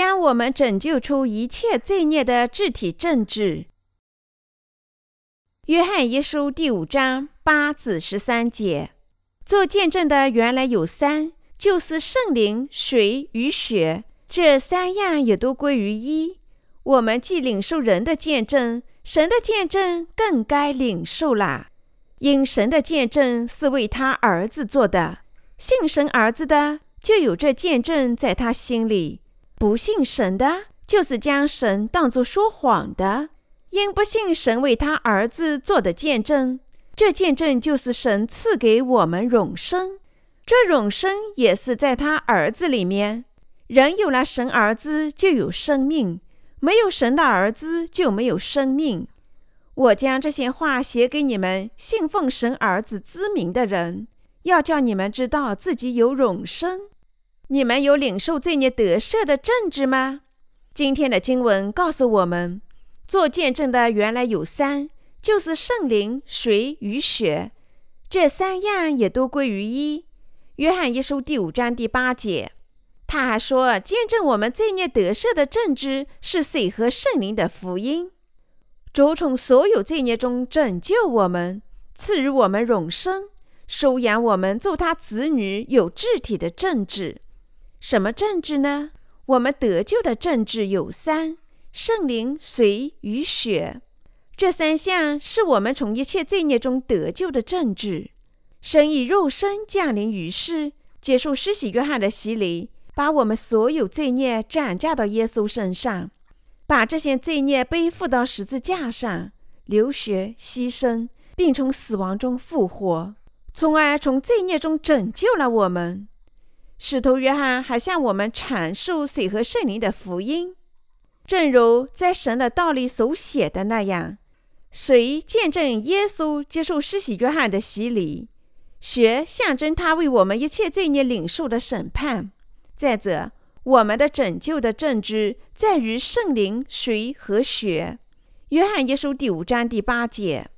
将我们拯救出一切罪孽的肢体政治。约翰一书第五章八至十三节，做见证的原来有三，就是圣灵、水与血，这三样也都归于一。我们既领受人的见证，神的见证更该领受啦，因神的见证是为他儿子做的，信神儿子的就有这见证在他心里。不信神的，就是将神当作说谎的，因不信神为他儿子做的见证。这见证就是神赐给我们永生，这永生也是在他儿子里面。人有了神儿子，就有生命；没有神的儿子，就没有生命。我将这些话写给你们信奉神儿子之名的人，要叫你们知道自己有永生。你们有领受罪孽得赦的证据吗？今天的经文告诉我们，做见证的原来有三，就是圣灵、水与血，这三样也都归于一。约翰一书第五章第八节，他还说，见证我们罪孽得赦的证据是水和圣灵的福音。主从所有罪孽中拯救我们，赐予我们永生，收养我们做他子女，有肢体的政治。什么政治呢？我们得救的政治有三：圣灵、水与血。这三项是我们从一切罪孽中得救的政治。神以肉身降临于世，接受施洗约翰的洗礼，把我们所有罪孽转嫁到耶稣身上，把这些罪孽背负到十字架上，流血牺牲，并从死亡中复活，从而从罪孽中拯救了我们。使徒约翰还向我们阐述水和圣灵的福音，正如在神的道里所写的那样：水见证耶稣接受施洗约翰的洗礼，血象征他为我们一切罪孽领受的审判。再者，我们的拯救的证据在于圣灵、水和血。约翰一书第五章第八节。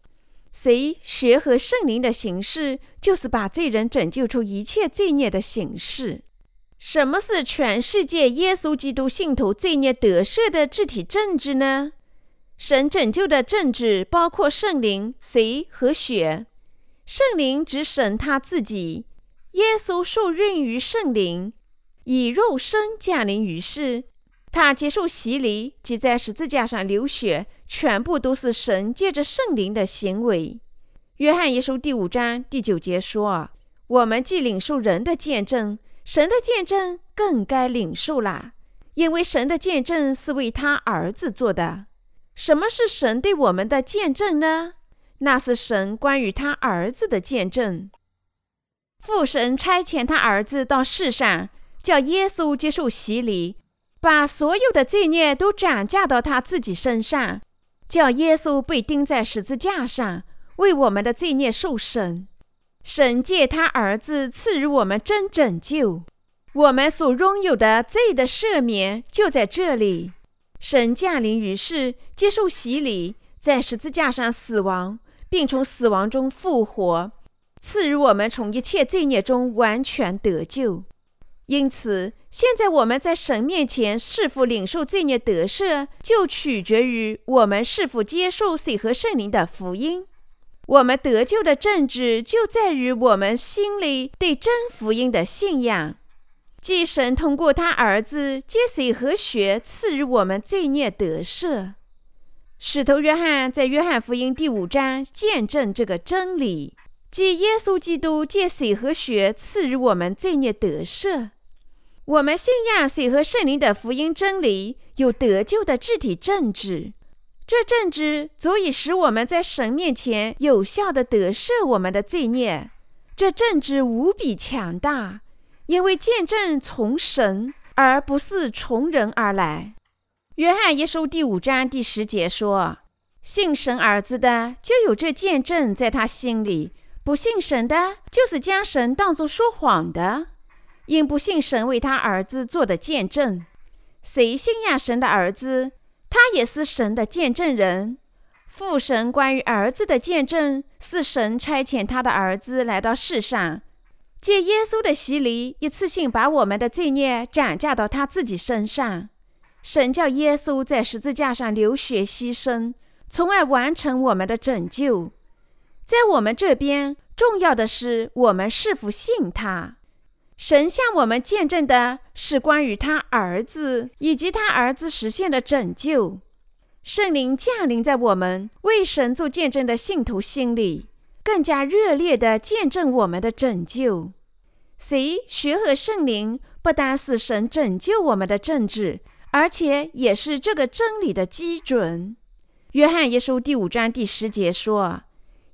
谁学和圣灵的形式，就是把罪人拯救出一切罪孽的形式。什么是全世界耶稣基督信徒罪孽得赦的具体证据呢？神拯救的证据包括圣灵、谁和血。圣灵指神他自己，耶稣受孕于圣灵，以肉身降临于世。他接受洗礼即在十字架上流血，全部都是神借着圣灵的行为。约翰一书第五章第九节说：“我们既领受人的见证，神的见证更该领受了，因为神的见证是为他儿子做的。什么是神对我们的见证呢？那是神关于他儿子的见证。父神差遣他儿子到世上，叫耶稣接受洗礼。”把所有的罪孽都转嫁到他自己身上，叫耶稣被钉在十字架上，为我们的罪孽受审。神借他儿子赐予我们真拯救，我们所拥有的罪的赦免就在这里。神降临于世，接受洗礼，在十字架上死亡，并从死亡中复活，赐予我们从一切罪孽中完全得救。因此，现在我们在神面前是否领受罪孽得赦，就取决于我们是否接受水和圣灵的福音。我们得救的证据就在于我们心里对真福音的信仰。即神通过他儿子借水和血赐予我们罪孽得赦。使徒约翰在约翰福音第五章见证这个真理。即耶稣基督借水和血赐予我们罪孽得赦，我们信仰水和圣灵的福音真理，有得救的具体证据。这证据足以使我们在神面前有效的得赦我们的罪孽。这证据无比强大，因为见证从神而不是从人而来。约翰一书第五章第十节说：“信神儿子的，就有这见证在他心里。”不信神的，就是将神当作说谎的，因不信神为他儿子做的见证。谁信仰神的儿子，他也是神的见证人。父神关于儿子的见证，是神差遣他的儿子来到世上，借耶稣的洗礼，一次性把我们的罪孽转嫁到他自己身上，神叫耶稣在十字架上流血牺牲，从而完成我们的拯救。在我们这边，重要的是我们是否信他。神向我们见证的是关于他儿子以及他儿子实现的拯救。圣灵降临在我们为神做见证的信徒心里，更加热烈地见证我们的拯救。谁学和圣灵，不单是神拯救我们的政治，而且也是这个真理的基准。约翰一书第五章第十节说：“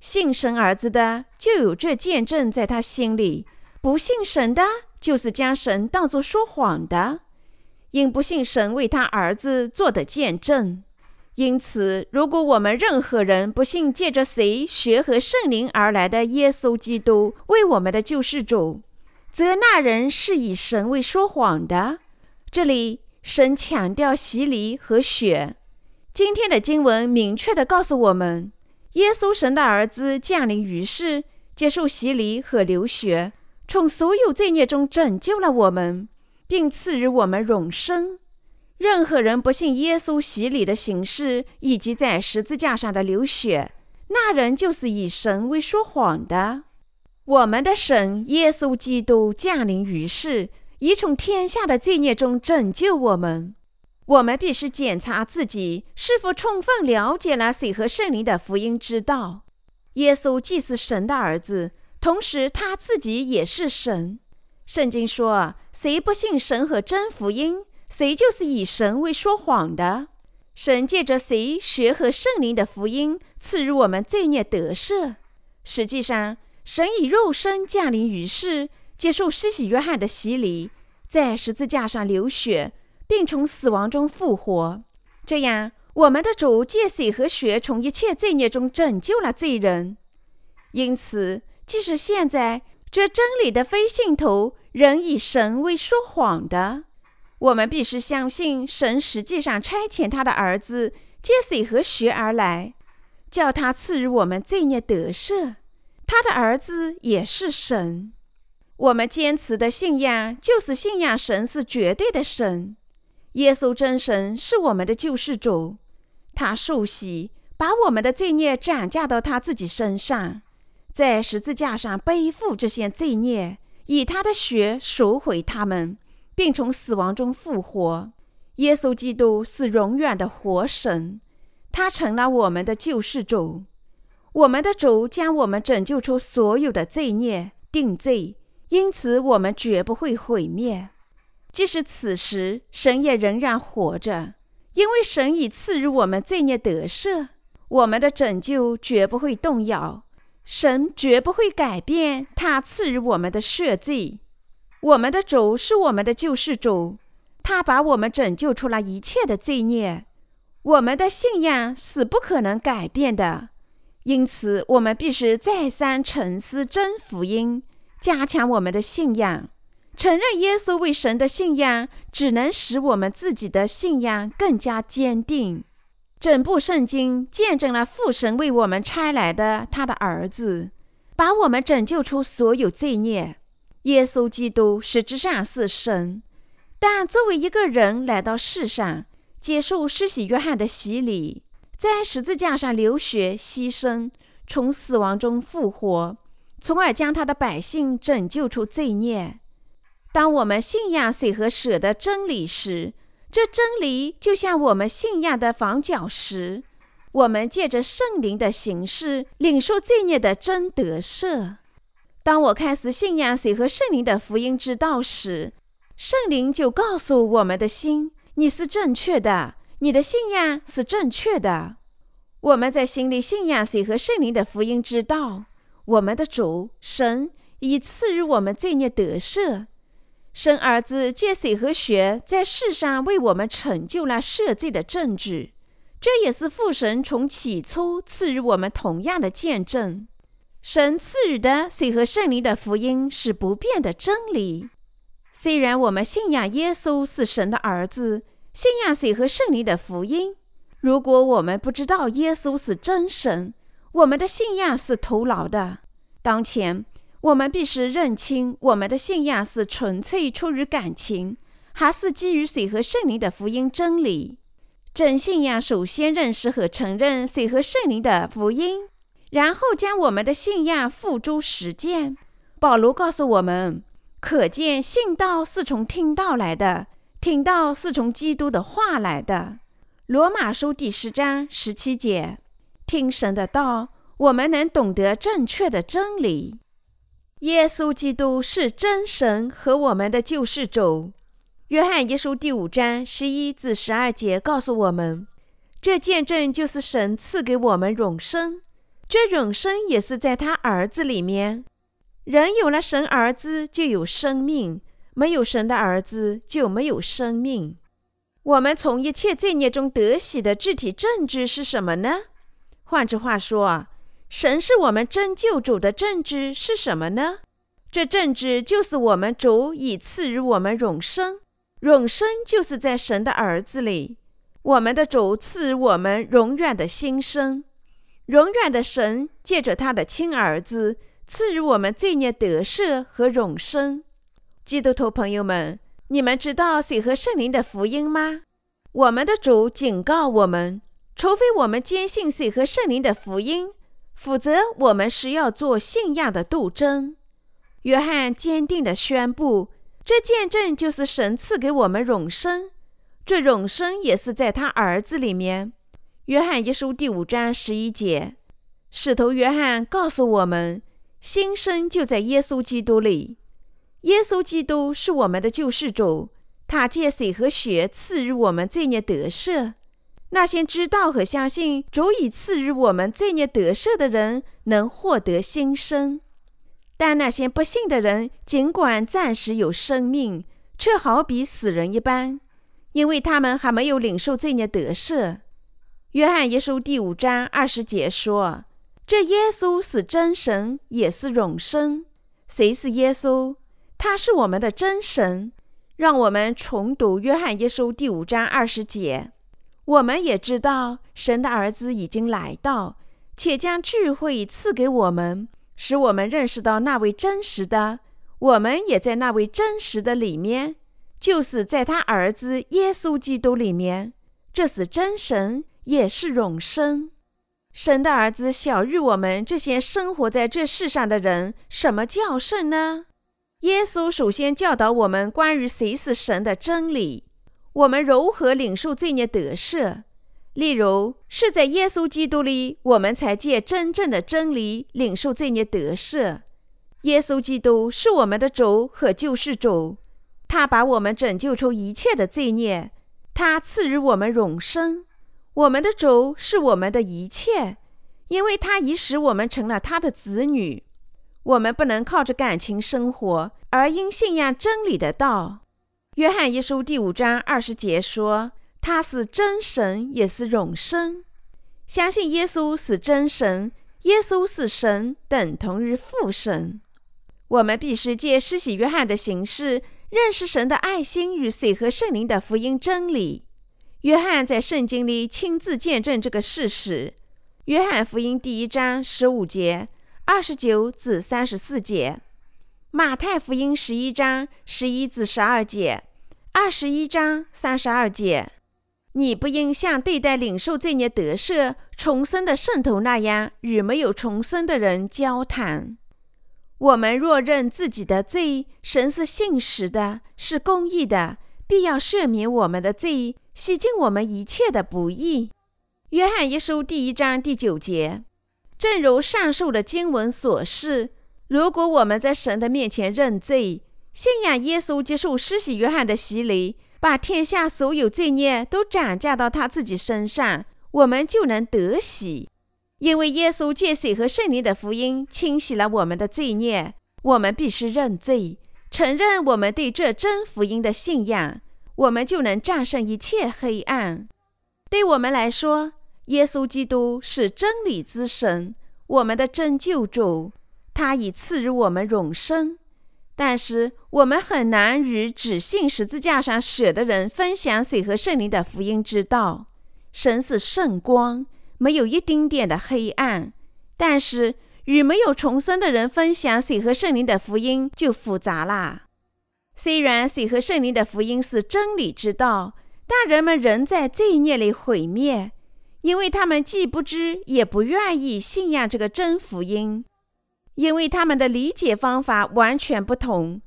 信神儿子的，就有这见证在他心里；不信神的，就是将神当作说谎的，因不信神为他儿子做的见证。”因此，如果我们任何人不信借着谁学和圣灵而来的耶稣基督为我们的救世主，则那人是以神为说谎的。这里神强调洗礼和血。今天的经文明确地告诉我们，耶稣神的儿子降临于世，接受洗礼和流血，从所有罪孽中拯救了我们，并赐予我们永生。任何人不信耶稣洗礼的形式以及在十字架上的流血，那人就是以神为说谎的。我们的神耶稣基督降临于世，已从天下的罪孽中拯救我们。我们必须检查自己是否充分了解了水和圣灵的福音之道。耶稣既是神的儿子，同时他自己也是神。圣经说：“谁不信神和真福音？”谁就是以神为说谎的？神借着谁学和圣灵的福音赐予我们罪孽得赦。实际上，神以肉身降临于世，接受施洗约翰的洗礼，在十字架上流血，并从死亡中复活。这样，我们的主借水和血从一切罪孽中拯救了罪人。因此，即使现在这真理的非信徒仍以神为说谎的。我们必须相信，神实际上差遣他的儿子借水和血而来，叫他赐予我们罪孽得赦。他的儿子也是神。我们坚持的信仰就是信仰神是绝对的神。耶稣真神是我们的救世主，他受洗，把我们的罪孽转嫁到他自己身上，在十字架上背负这些罪孽，以他的血赎回他们。并从死亡中复活。耶稣基督是永远的活神，他成了我们的救世主。我们的主将我们拯救出所有的罪孽定罪，因此我们绝不会毁灭。即使此时神也仍然活着，因为神已赐予我们罪孽得赦，我们的拯救绝不会动摇。神绝不会改变他赐予我们的赦罪。我们的主是我们的救世主，他把我们拯救出了一切的罪孽。我们的信仰是不可能改变的，因此我们必须再三沉思真福音，加强我们的信仰。承认耶稣为神的信仰，只能使我们自己的信仰更加坚定。整部圣经见证了父神为我们差来的他的儿子，把我们拯救出所有罪孽。耶稣基督实质上是神，但作为一个人来到世上，接受施洗约翰的洗礼，在十字架上流血牺牲，从死亡中复活，从而将他的百姓拯救出罪孽。当我们信仰水和舍的真理时，这真理就像我们信仰的房角石。我们借着圣灵的形式领受罪孽的真得赦。当我开始信仰谁和圣灵的福音之道时，圣灵就告诉我们的心：“你是正确的，你的信仰是正确的。”我们在心里信仰谁和圣灵的福音之道，我们的主神已赐予我们罪孽得赦。神儿子借水和血在世上为我们成就了赦罪的证据，这也是父神从起初赐予我们同样的见证。神赐予的水和圣灵的福音是不变的真理。虽然我们信仰耶稣是神的儿子，信仰水和圣灵的福音，如果我们不知道耶稣是真神，我们的信仰是徒劳的。当前，我们必须认清我们的信仰是纯粹出于感情，还是基于水和圣灵的福音真理。真信仰首先认识和承认水和圣灵的福音，然后将我们的信仰付诸实践。保罗告诉我们：“可见信道是从听道来的，听道是从基督的话来的。”罗马书第十章十七节。听神的道，我们能懂得正确的真理。耶稣基督是真神和我们的救世主。约翰一书第五章十一至十二节告诉我们，这见证就是神赐给我们永生，这永生也是在他儿子里面。人有了神儿子就有生命，没有神的儿子就没有生命。我们从一切罪孽中得喜的具体证据是什么呢？换句话说，神是我们真救主的证据是什么呢？这证据就是我们主已赐予我们永生，永生就是在神的儿子里。我们的主赐予我们永远的新生，永远的神借着他的亲儿子赐予我们罪孽得赦和永生。基督徒朋友们，你们知道水和圣灵的福音吗？我们的主警告我们。除非我们坚信水和圣灵的福音，否则我们是要做信仰的斗争。约翰坚定地宣布：“这见证就是神赐给我们永生，这永生也是在他儿子里面。”约翰一书第五章十一节，使徒约翰告诉我们：“新生就在耶稣基督里。耶稣基督是我们的救世主，他借水和血赐予我们罪孽得赦。”那些知道和相信足以赐予我们罪孽得赦的人，能获得新生；但那些不信的人，尽管暂时有生命，却好比死人一般，因为他们还没有领受罪孽得赦。约翰一书第五章二十节说：“这耶稣是真神，也是永生。谁是耶稣？他是我们的真神。”让我们重读约翰一书第五章二十节。我们也知道，神的儿子已经来到，且将智慧赐给我们，使我们认识到那位真实的。我们也在那位真实的里面，就是在他儿子耶稣基督里面。这是真神，也是永生。神的儿子小于我们这些生活在这世上的人，什么叫圣呢？耶稣首先教导我们关于谁是神的真理。我们如何领受罪孽得赦？例如，是在耶稣基督里，我们才借真正的真理领受罪孽得赦。耶稣基督是我们的主和救世主，他把我们拯救出一切的罪孽，他赐予我们永生。我们的主是我们的一切，因为他已使我们成了他的子女。我们不能靠着感情生活，而应信仰真理的道。约翰一书第五章二十节说：“他是真神，也是永生。相信耶稣是真神，耶稣是神，等同于父神。我们必须借施洗约翰的形式认识神的爱心与水和圣灵的福音真理。约翰在圣经里亲自见证这个事实。约翰福音第一章十五节、二十九至三十四节；马太福音十一章十一至十二节。”二十一章三十二节，你不应像对待领受罪孽得赦、重生的圣徒那样与没有重生的人交谈。我们若认自己的罪，神是信实的，是公义的，必要赦免我们的罪，洗净我们一切的不义。约翰一书第一章第九节，正如上述的经文所示，如果我们在神的面前认罪，信仰耶稣，接受施洗约翰的洗礼，把天下所有罪孽都转嫁到他自己身上，我们就能得喜。因为耶稣借水和圣灵的福音清洗了我们的罪孽，我们必须认罪，承认我们对这真福音的信仰，我们就能战胜一切黑暗。对我们来说，耶稣基督是真理之神，我们的真救主，他已赐予我们永生。但是我们很难与只信十字架上血的人分享水和圣灵的福音之道。神是圣光，没有一丁点的黑暗。但是与没有重生的人分享水和圣灵的福音就复杂啦。虽然水和圣灵的福音是真理之道，但人们仍在罪孽里毁灭，因为他们既不知也不愿意信仰这个真福音，因为他们的理解方法完全不同，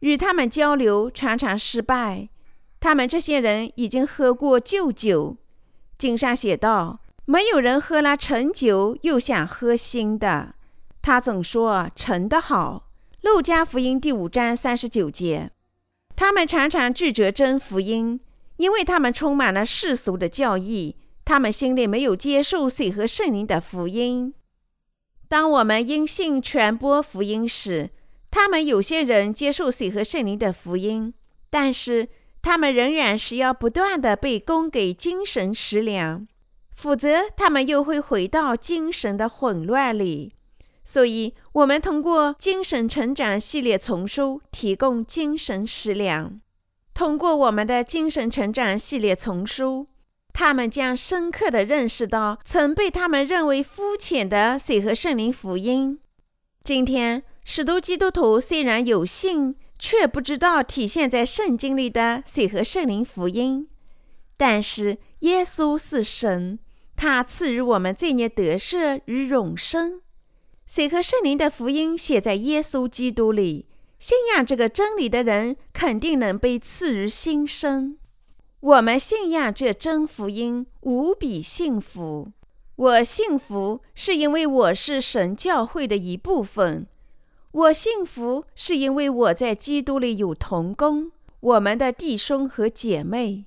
与他们交流常常失败。他们这些人已经喝过旧酒，经上写道：“没有人喝了陈酒又想喝新的。”他总说陈的好。路加福音第五章三十九节。他们常常拒绝真福音，因为他们充满了世俗的教义，他们心里没有接受水和圣灵的福音。当我们因信传播福音时，他们有些人接受水和圣灵的福音，但是他们仍然是要不断的被供给精神食粮，否则他们又会回到精神的混乱里。所以，我们通过精神成长系列丛书提供精神食粮。通过我们的精神成长系列丛书，他们将深刻地认识到曾被他们认为肤浅的水和圣灵福音。今天，许多基督徒虽然有信，却不知道体现在圣经里的水和圣灵福音。但是，耶稣是神，他赐予我们罪孽得赦与永生。水和圣灵的福音写在耶稣基督里，信仰这个真理的人肯定能被赐予新生。我们信仰这真福音，无比幸福。我幸福是因为我是神教会的一部分；我幸福是因为我在基督里有同工，我们的弟兄和姐妹，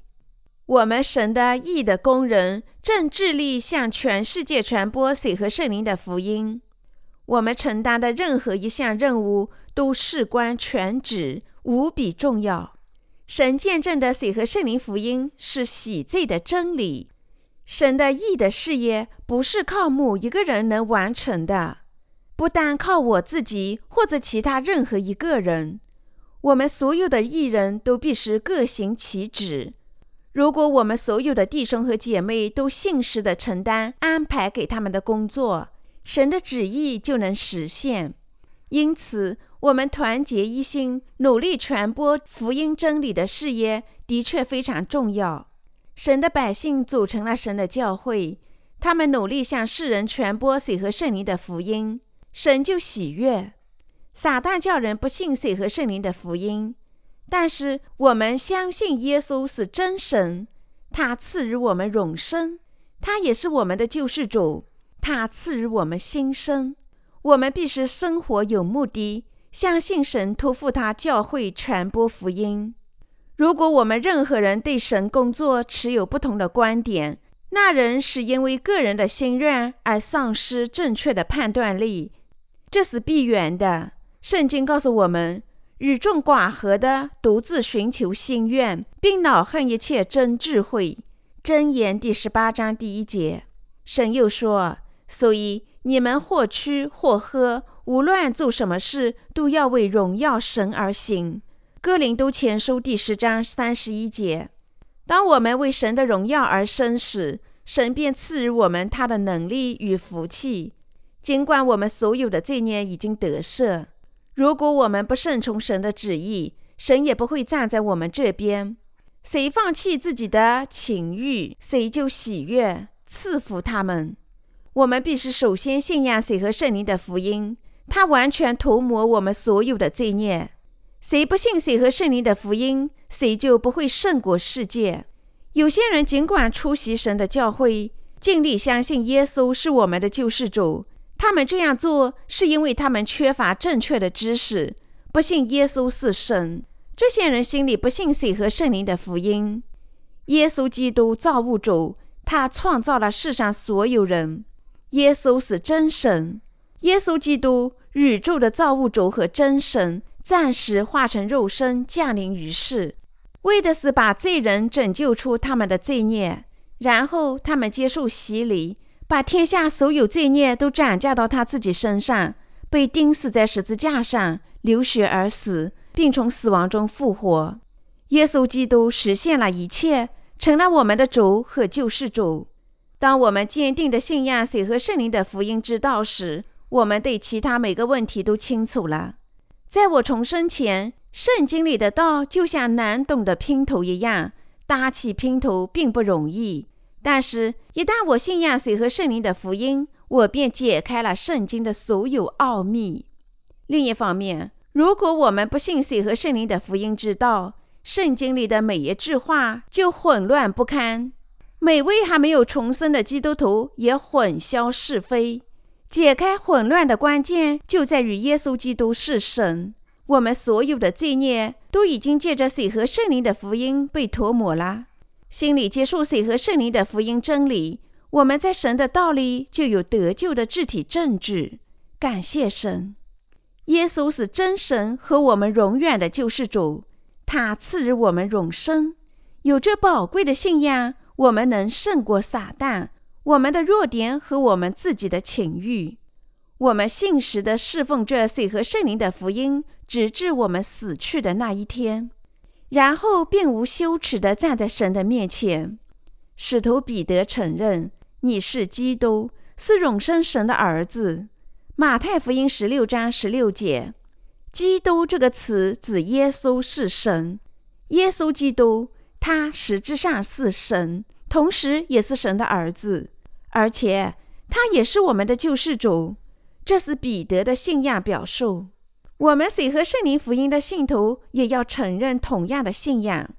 我们神的义的工人，正致力向全世界传播水和圣灵的福音。我们承担的任何一项任务都事关全职，无比重要。神见证的水和圣灵福音是洗罪的真理。神的义的事业不是靠某一个人能完成的，不单靠我自己或者其他任何一个人。我们所有的义人都必须各行其职。如果我们所有的弟兄和姐妹都信实地承担安排给他们的工作，神的旨意就能实现，因此，我们团结一心，努力传播福音真理的事业的确非常重要。神的百姓组成了神的教会，他们努力向世人传播水和圣灵的福音，神就喜悦。撒旦叫人不信水和圣灵的福音，但是我们相信耶稣是真神，他赐予我们永生，他也是我们的救世主。他赐予我们新生，我们必须生活有目的，相信神托付他教会传播福音。如果我们任何人对神工作持有不同的观点，那人是因为个人的心愿而丧失正确的判断力，这是必然的。圣经告诉我们，与众寡合的独自寻求心愿，并恼恨一切真智慧。箴言第十八章第一节，神又说。所以，你们或吃或喝，无论做什么事，都要为荣耀神而行。哥林都前书第十章三十一节。当我们为神的荣耀而生时，神便赐予我们他的能力与福气。尽管我们所有的罪孽已经得赦，如果我们不顺从神的旨意，神也不会站在我们这边。谁放弃自己的情欲，谁就喜悦赐福他们。我们必须首先信仰谁和圣灵的福音，它完全涂抹我们所有的罪孽。谁不信谁和圣灵的福音，谁就不会胜过世界。有些人尽管出席神的教会，尽力相信耶稣是我们的救世主，他们这样做是因为他们缺乏正确的知识，不信耶稣是神。这些人心里不信谁和圣灵的福音。耶稣基督造物主，他创造了世上所有人。耶稣是真神，耶稣基督，宇宙的造物主和真神，暂时化成肉身降临于世，为的是把罪人拯救出他们的罪孽，然后他们接受洗礼，把天下所有罪孽都转嫁到他自己身上，被钉死在十字架上，流血而死，并从死亡中复活。耶稣基督实现了一切，成了我们的主和救世主。当我们坚定的信仰水和圣灵的福音之道时，我们对其他每个问题都清楚了。在我重生前，圣经里的道就像难懂的拼图一样，搭起拼图并不容易。但是，一旦我信仰水和圣灵的福音，我便解开了圣经的所有奥秘。另一方面，如果我们不信水和圣灵的福音之道，圣经里的每一句话就混乱不堪。每位还没有重生的基督徒也混淆是非。解开混乱的关键就在于耶稣基督是神。我们所有的罪孽都已经借着水和圣灵的福音被涂抹了。心里接受水和圣灵的福音真理，我们在神的道里就有得救的具体证据。感谢神，耶稣是真神和我们永远的救世主，他赐予我们永生。有这宝贵的信仰，我们能胜过撒旦。我们的弱点和我们自己的情欲，我们信实的侍奉着水和圣灵的福音，直至我们死去的那一天，然后并无羞耻的站在神的面前。使徒彼得承认你是基督，是永生神的儿子。马太福音十六章十六节，基督这个词指耶稣是神，耶稣基督，他实质上是神。同时，也是神的儿子，而且他也是我们的救世主。这是彼得的信仰表述。我们水和圣灵福音的信徒也要承认同样的信仰。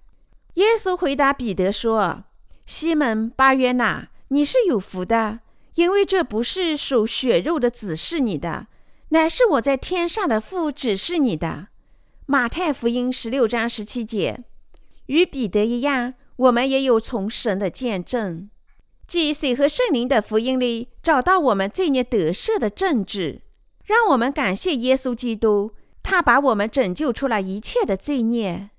耶稣回答彼得说：“西门巴约纳，你是有福的，因为这不是属血肉的指示你的，乃是我在天上的父指示你的。”马太福音十六章十七节，与彼得一样。我们也有从神的见证，即水和圣灵的福音里找到我们罪孽得赦的证据。让我们感谢耶稣基督，他把我们拯救出了一切的罪孽。